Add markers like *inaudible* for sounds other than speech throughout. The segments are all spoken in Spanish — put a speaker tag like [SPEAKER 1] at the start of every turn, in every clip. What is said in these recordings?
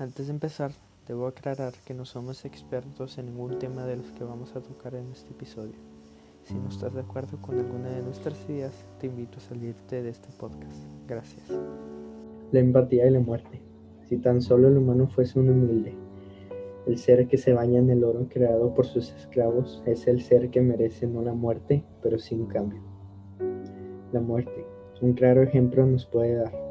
[SPEAKER 1] Antes de empezar, debo aclarar que no somos expertos en ningún tema de los que vamos a tocar en este episodio. Si no estás de acuerdo con alguna de nuestras ideas, te invito a salirte de este podcast. Gracias.
[SPEAKER 2] La empatía y la muerte. Si tan solo el humano fuese un humilde, el ser que se baña en el oro creado por sus esclavos es el ser que merece no la muerte, pero sin cambio. La muerte, un claro ejemplo nos puede dar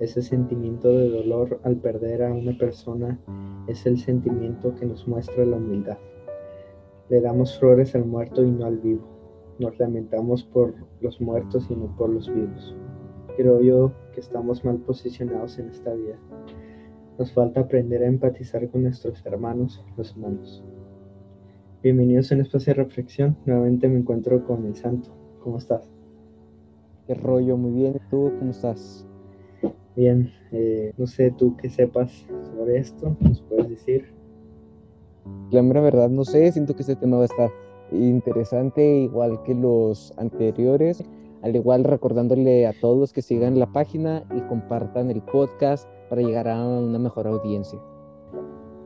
[SPEAKER 2] ese sentimiento de dolor al perder a una persona es el sentimiento que nos muestra la humildad. Le damos flores al muerto y no al vivo. Nos lamentamos por los muertos y no por los vivos. Creo yo que estamos mal posicionados en esta vida. Nos falta aprender a empatizar con nuestros hermanos, los humanos. Bienvenidos a un espacio de reflexión. Nuevamente me encuentro con el santo. ¿Cómo estás?
[SPEAKER 3] ¿Qué rollo? Muy bien. ¿Tú cómo estás?
[SPEAKER 2] Bien, eh, no sé tú qué sepas sobre esto, ¿nos puedes decir?
[SPEAKER 3] La mera verdad, no sé, siento que este tema va a estar interesante, igual que los anteriores. Al igual recordándole a todos que sigan la página y compartan el podcast para llegar a una mejor audiencia.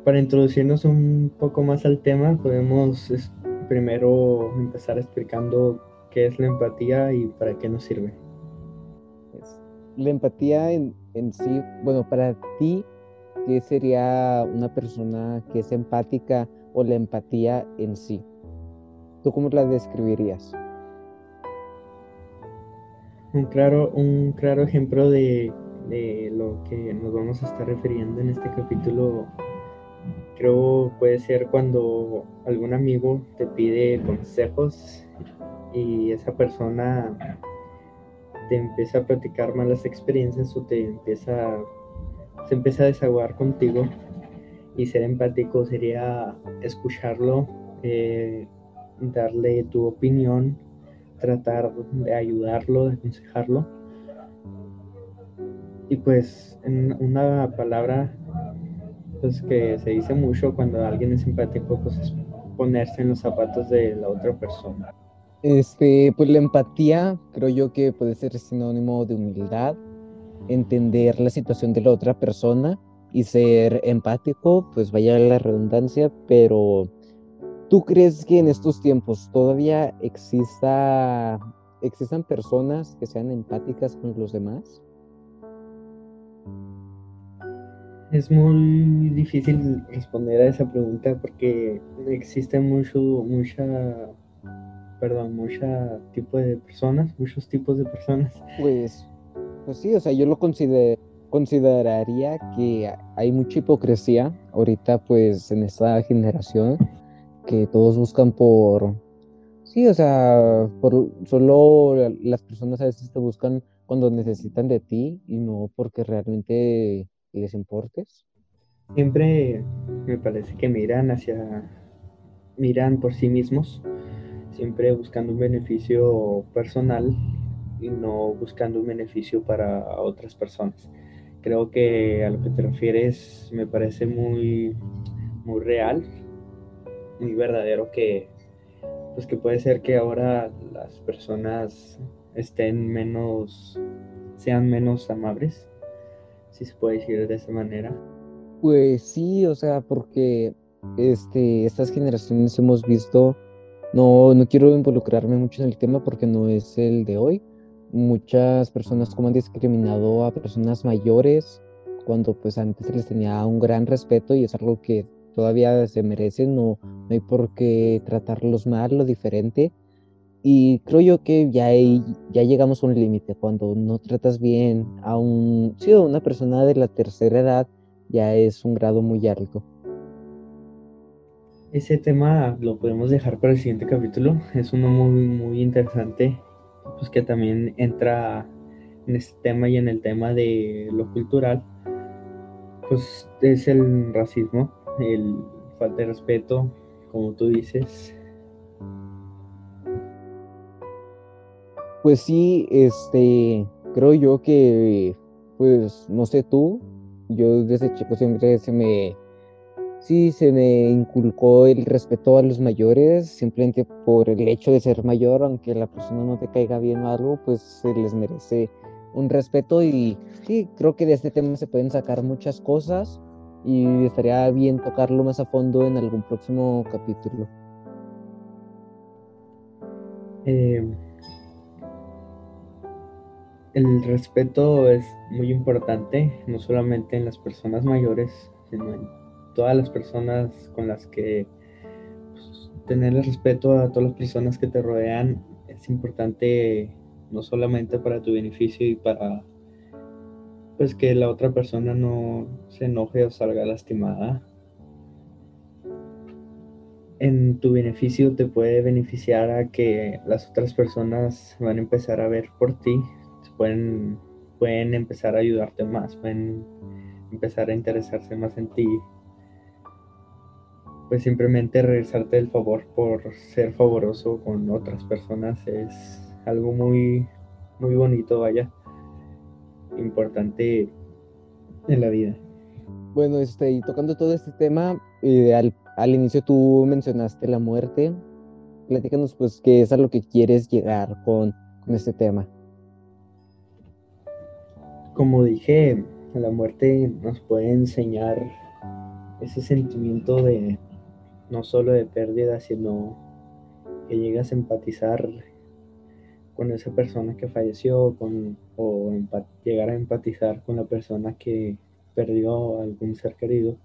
[SPEAKER 2] Para introducirnos un poco más al tema, podemos primero empezar explicando qué es la empatía y para qué nos sirve.
[SPEAKER 3] La empatía en, en sí, bueno, para ti, ¿qué sería una persona que es empática o la empatía en sí? ¿Tú cómo la describirías?
[SPEAKER 2] Un claro, un claro ejemplo de, lo que nos vamos a estar refiriendo en este capítulo creo puede ser cuando algún amigo te pide consejos y esa persona te empieza a platicar malas experiencias o te empieza, se empieza a desahogar contigo y ser empático sería escucharlo, eh, darle tu opinión, tratar de ayudarlo, de aconsejarlo. Y pues en una palabra pues que se dice mucho cuando alguien es empático, pues es ponerse en los zapatos de la otra persona.
[SPEAKER 3] Este, pues la empatía creo yo que puede ser sinónimo de humildad, entender la situación de la otra persona y ser empático, pues vaya la redundancia, pero ¿tú crees que en estos tiempos todavía exista, existan personas que sean empáticas con los demás?
[SPEAKER 2] Es muy difícil responder a esa pregunta porque existe mucho, mucha perdón, muchos tipo de personas, muchos tipos de personas. *laughs*
[SPEAKER 3] Pues, pues sí, o sea, yo lo consideraría que hay mucha hipocresía ahorita, pues, en esta generación, que todos buscan por, sí, o sea, por solo las personas a veces te buscan cuando necesitan de ti y no porque realmente les importes.
[SPEAKER 2] Siempre me parece que miran hacia, miran por sí mismos siempre buscando un beneficio personal y no buscando un beneficio para otras personas. Creo que a lo que te refieres me parece muy, muy real, muy verdadero que, pues que puede ser que ahora las personas estén menos, sean menos amables, si se puede decir de esa manera.
[SPEAKER 3] Pues sí, o sea, porque este, estas generaciones hemos visto no, no quiero involucrarme mucho en el tema porque no es el de hoy. Muchas personas como han discriminado a personas mayores cuando pues antes se les tenía un gran respeto y es algo que todavía se merecen, no, no hay por qué tratarlos mal o diferente. Y creo yo que ya, ya llegamos a un límite. Cuando no tratas bien a, un, sí, a una persona de la tercera edad, ya es un grado muy alto.
[SPEAKER 2] Ese tema lo podemos dejar para el siguiente capítulo. Es uno muy, muy interesante, pues que también entra en este tema y en el tema de lo cultural. Pues es el racismo, el falta de respeto, como tú dices.
[SPEAKER 3] Pues sí, este, creo yo que, pues, no sé tú, yo desde chico siempre se me Sí, se me inculcó el respeto a los mayores, simplemente por el hecho de ser mayor, aunque la persona no te caiga bien o algo, pues se les merece un respeto y sí, creo que de este tema se pueden sacar muchas cosas, y estaría bien tocarlo más a fondo en algún próximo capítulo.
[SPEAKER 2] Eh, el respeto es muy importante, no solamente en las personas mayores, sino en todas las personas con las que pues, tener respeto a todas las personas que te rodean es importante no solamente para tu beneficio y para pues que la otra persona no se enoje o salga lastimada. En tu beneficio te puede beneficiar a que las otras personas van a empezar a ver por ti, pueden, pueden empezar a ayudarte más, pueden empezar a interesarse más en ti. Pues simplemente regresarte el favor por ser favoroso con otras personas es algo muy, muy bonito, vaya, importante en la vida.
[SPEAKER 3] Bueno, este, y tocando todo este tema, eh, al, al, inicio tú mencionaste la muerte. Platícanos, pues, qué es a lo que quieres llegar con, con este tema.
[SPEAKER 2] Como dije, la muerte nos puede enseñar ese sentimiento de no solo de pérdida, sino que llegas a empatizar con esa persona que falleció con, o llegar a empatizar con la persona que perdió algún ser querido.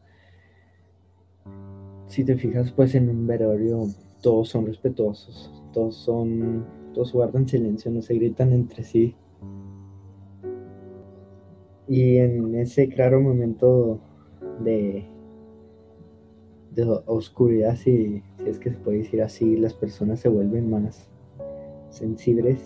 [SPEAKER 2] Si te fijas, pues en un velorio todos son respetuosos, todos son, todos guardan silencio, no se gritan entre sí. Y en ese claro momento de, de oscuridad, si, si es que se puede decir así, las personas se vuelven más sensibles?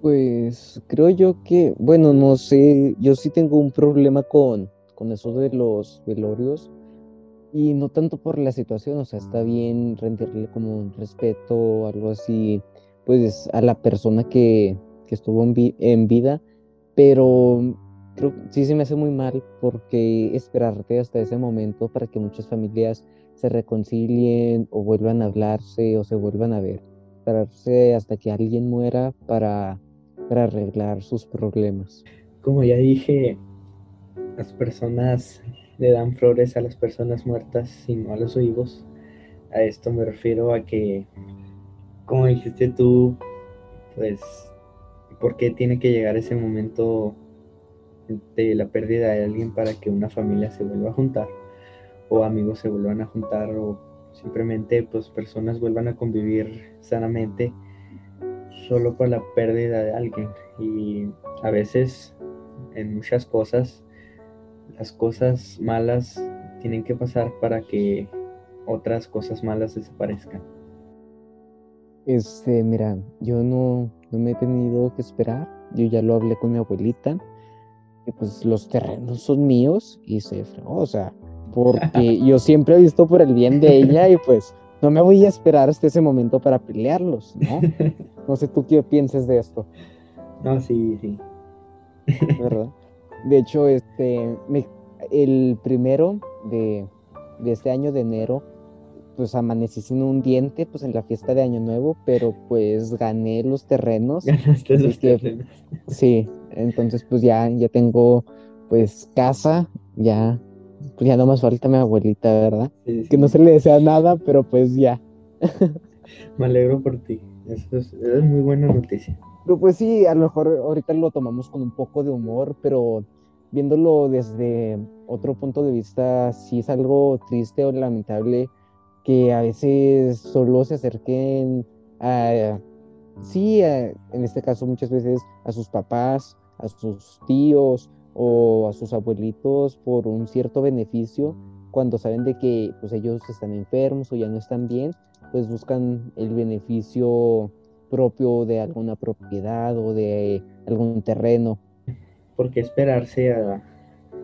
[SPEAKER 3] Pues creo yo que, bueno, no sé, yo sí tengo un problema con, con eso de los velorios y no tanto por la situación, o sea, está bien rendirle como un respeto algo así, pues a la persona que, que estuvo en, vida, pero creo sí se me hace muy mal porque esperarte hasta ese momento para que muchas familias se reconcilien o vuelvan a hablarse o se vuelvan a ver esperarse hasta que alguien muera para, para arreglar sus problemas.
[SPEAKER 2] Como ya dije, las personas le dan flores a las personas muertas y no a los vivos. A esto me refiero a que, como dijiste tú, pues, ¿por qué tiene que llegar ese momento de la pérdida de alguien para que una familia se vuelva a juntar? O amigos se vuelvan a juntar o simplemente pues personas vuelvan a convivir sanamente solo por la pérdida de alguien y a veces en muchas cosas las cosas malas tienen que pasar para que otras cosas malas desaparezcan.
[SPEAKER 3] Este, mira, yo no, no me he tenido que esperar. Yo ya lo hablé con mi abuelita. Y pues los terrenos son míos y se fregó. O sea, porque yo siempre he visto por el bien de ella y pues no me voy a esperar hasta ese momento para pelearlos, ¿no? *laughs* No sé tú qué pienses de esto.
[SPEAKER 2] No, sí, sí.
[SPEAKER 3] ¿Verdad? De hecho, este, el primero de, de, este año de enero, pues amanecí sin un diente, pues en la fiesta de Año Nuevo, pero pues gané los terrenos.
[SPEAKER 2] Ganaste los terrenos.
[SPEAKER 3] Sí, entonces pues ya, ya tengo pues casa, ya pues ya no más falta mi abuelita, ¿verdad? Que no se le desea nada, pero pues ya. *laughs*
[SPEAKER 2] Me alegro por ti. Eso es, es, muy buena noticia.
[SPEAKER 3] Pero pues sí, a lo mejor ahorita lo tomamos con un poco de humor, pero viéndolo desde otro punto de vista, sí es algo triste o lamentable que a veces solo se acerquen a, sí, en este caso muchas veces a sus papás, a sus tíos o a sus abuelitos por un cierto beneficio cuando saben de que pues ellos están enfermos o ya no están bien, pues buscan el beneficio propio de alguna propiedad o de algún terreno.
[SPEAKER 2] ¿Por qué esperarse a,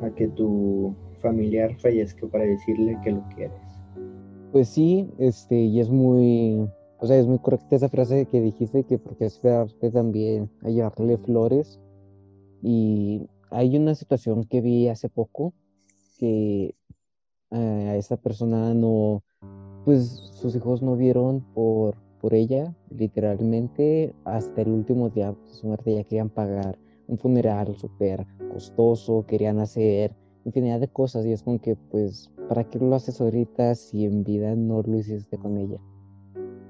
[SPEAKER 2] a que tu familiar fallezca para decirle que lo quieres?
[SPEAKER 3] Pues sí, este, y es muy, o sea, es muy correcta esa frase que dijiste que porque esperarte también a llevarle flores. Y hay una situación que vi hace poco que eh, a esa persona no, pues sus hijos no vieron por, por ella, literalmente, hasta el último día de su muerte ya querían pagar un funeral súper costoso, querían hacer infinidad de cosas y es como que pues, ¿para qué lo haces ahorita si en vida no lo hiciste con ella?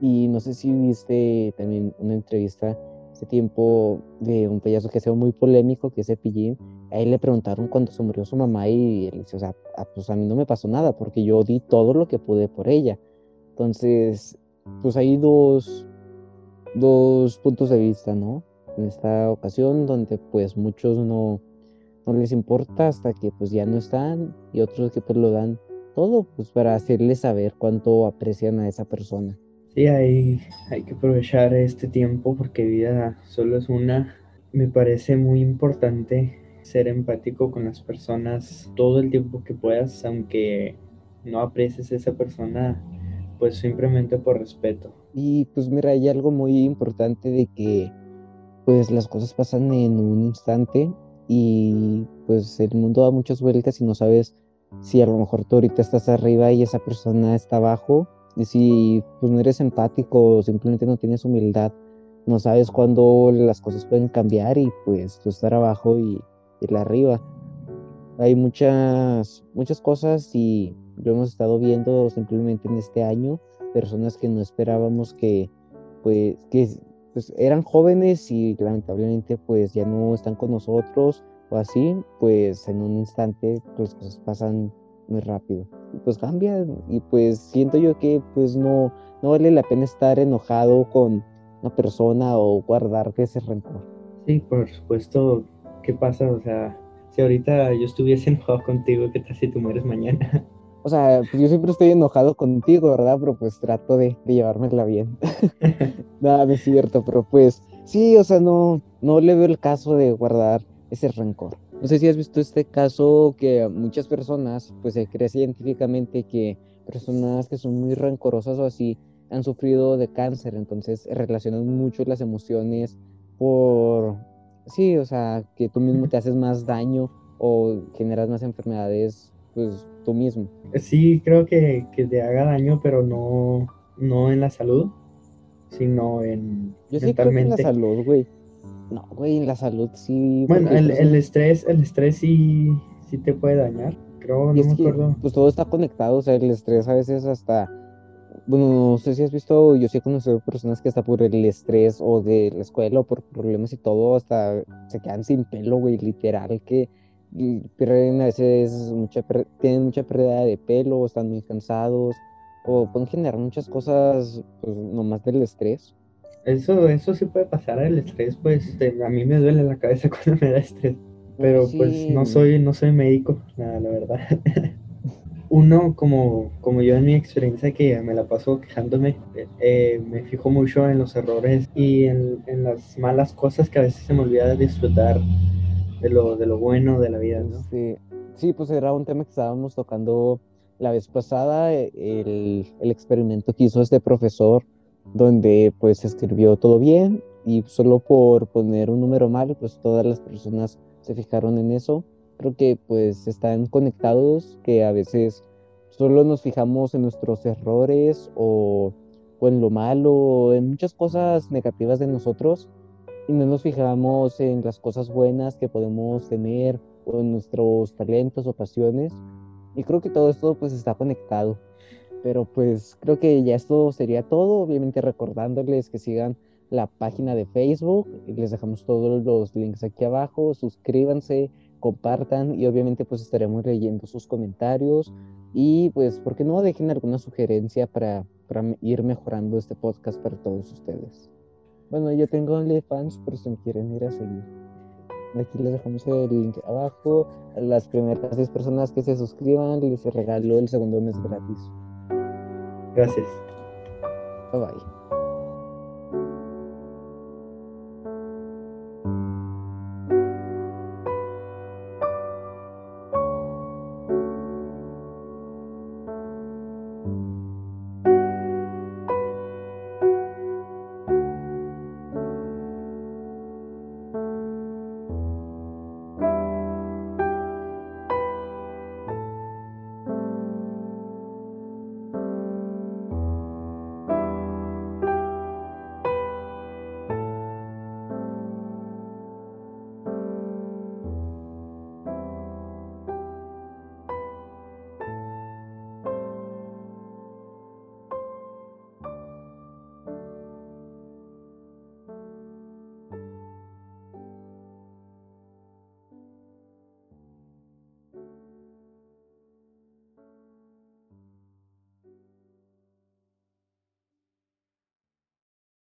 [SPEAKER 3] Y no sé si viste también una entrevista hace tiempo de un payaso que ha sido muy polémico, que es Cepillín. A él le preguntaron cuando se murió su mamá y él dice, o sea, ah, pues a mí no me pasó nada porque yo di todo lo que pude por ella. Entonces, pues hay dos, dos puntos de vista, ¿no? En esta ocasión donde pues muchos no, no les importa hasta que pues ya no están y otros que pues lo dan todo pues para hacerles saber cuánto aprecian a esa persona.
[SPEAKER 2] Sí, hay, hay que aprovechar este tiempo porque vida solo es una. Me parece muy importante ser empático con las personas todo el tiempo que puedas, aunque no aprecies a esa persona, pues simplemente por respeto.
[SPEAKER 3] Y pues mira, hay algo muy importante de que pues las cosas pasan en un instante y pues el mundo da muchas vueltas y no sabes si a lo mejor tú ahorita estás arriba y esa persona está abajo y si pues no eres empático o simplemente no tienes humildad, no sabes cuándo las cosas pueden cambiar y pues tú estar abajo y ir arriba. Hay muchas, muchas cosas y lo hemos estado viendo simplemente en este año, personas que no esperábamos que pues que pues eran jóvenes y lamentablemente pues ya no están con nosotros o así, pues en un instante pues, cosas pasan muy rápido. Y pues cambia y pues siento yo que pues no, no vale la pena estar enojado con una persona o guardar ese rencor.
[SPEAKER 2] Sí, por supuesto, ¿qué pasa? O sea, si ahorita yo estuviese *laughs* enojado contigo, ¿qué tal si tú mueres mañana?
[SPEAKER 3] O sea, pues yo siempre estoy enojado contigo, ¿verdad? Pero pues trato de, de llevármela bien. *laughs* Nada, no es cierto, pero pues sí, o sea, no, no le veo el caso de guardar ese rencor. No sé si has visto este caso que muchas personas, pues se cree científicamente que personas que son muy rencorosas o así han sufrido de cáncer, entonces relacionan mucho las emociones por, sí, o sea, que tú mismo te haces más daño o generas más enfermedades, pues tú mismo.
[SPEAKER 2] Sí, creo que, que te haga daño, pero no, no en la salud, sino en
[SPEAKER 3] Yo sí creo que en la salud, güey. No, güey, en la salud sí.
[SPEAKER 2] Bueno, el, el, estrés, el estrés sí, sí te puede dañar. Creo, no me acuerdo.
[SPEAKER 3] pues todo está conectado, o sea, el estrés a veces hasta. Bueno, no sé si has visto, yo sí he conocido personas que hasta por el estrés o de la escuela o por problemas y todo, hasta se quedan sin pelo, güey, literal, que pierden a veces mucha, tienen mucha pérdida de pelo, están muy cansados, o pueden generar muchas cosas, pues nomás del estrés.
[SPEAKER 2] Eso, eso sí puede pasar el estrés, pues a mí me duele la cabeza *laughs* cuando me da estrés. Pero pues no soy, no soy médico, la, la verdad. *laughs* Uno, como, como yo en mi experiencia que me la paso quejándome, eh, me fijo mucho en los errores y en, en, las malas cosas que a veces se me olvida disfrutar de lo, de lo bueno de la vida, ¿no?
[SPEAKER 3] Sí. sí, pues era un tema que estábamos tocando la vez pasada, el, el experimento que hizo este profesor donde pues escribió todo bien y solo por poner un número mal, pues todas las personas se fijaron en eso. Creo que pues están conectados, que a veces solo nos fijamos en nuestros errores o, o en lo malo, en muchas cosas negativas de nosotros y no nos fijamos en las cosas buenas que podemos tener o en nuestros talentos o pasiones. Y creo que todo esto pues está conectado. Pero pues creo que ya esto sería todo. Obviamente recordándoles que sigan la página de Facebook. Les dejamos todos los links aquí abajo. Suscríbanse, compartan y obviamente pues estaremos leyendo sus comentarios. Y pues, ¿por qué no dejen alguna sugerencia para, para ir mejorando este podcast para todos ustedes? Bueno, yo tengo OnlyFans, pero si me quieren ir a seguir. Aquí les dejamos el link abajo. A las primeras 10 personas que se suscriban les regalo el segundo mes gratis.
[SPEAKER 2] Gracias.
[SPEAKER 3] Bye bye.